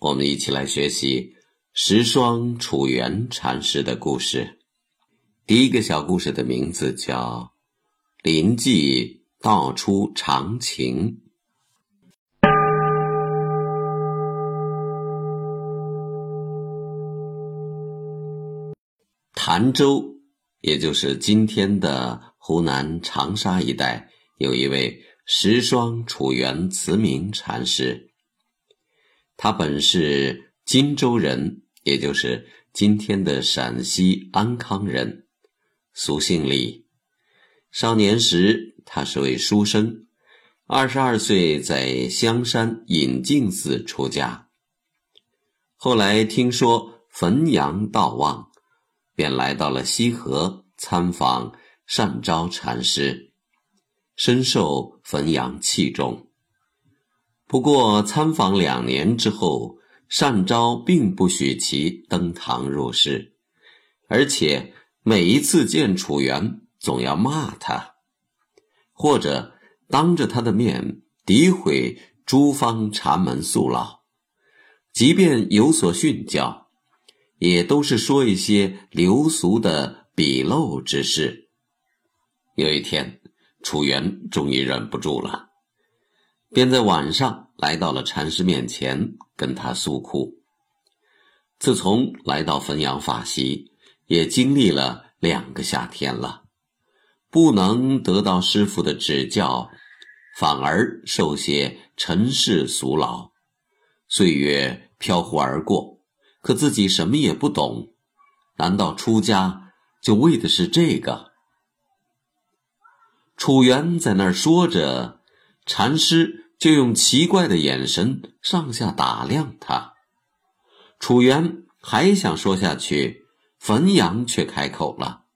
我们一起来学习十双楚原禅师的故事。第一个小故事的名字叫《临济道出长情》。潭州，也就是今天的湖南长沙一带，有一位十双楚原慈明禅师。他本是荆州人，也就是今天的陕西安康人，俗姓李。少年时，他是位书生，二十二岁在香山隐静寺出家。后来听说汾阳道旺。便来到了西河参访善昭禅师，深受汾阳器重。不过参访两年之后，善昭并不许其登堂入室，而且每一次见楚原，总要骂他，或者当着他的面诋毁诸方禅门宿老，即便有所训教。也都是说一些流俗的鄙陋之事。有一天，楚原终于忍不住了，便在晚上来到了禅师面前，跟他诉苦。自从来到汾阳法习，也经历了两个夏天了，不能得到师傅的指教，反而受些尘世俗劳，岁月飘忽而过。可自己什么也不懂，难道出家就为的是这个？楚原在那儿说着，禅师就用奇怪的眼神上下打量他。楚原还想说下去，汾阳却开口了：“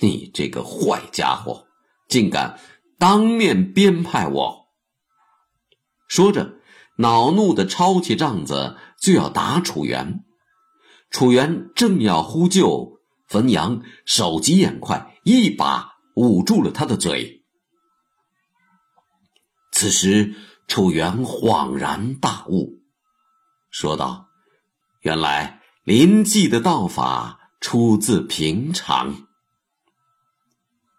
你这个坏家伙，竟敢当面编排我！”说着，恼怒的抄起杖子就要打楚原。楚原正要呼救，汾阳手疾眼快，一把捂住了他的嘴。此时，楚原恍然大悟，说道：“原来临济的道法出自平常。”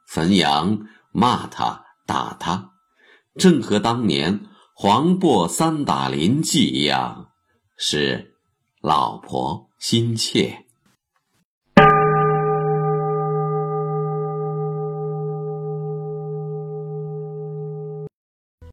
汾阳骂他、打他，正和当年黄渤三打林济一样，是老婆。心切。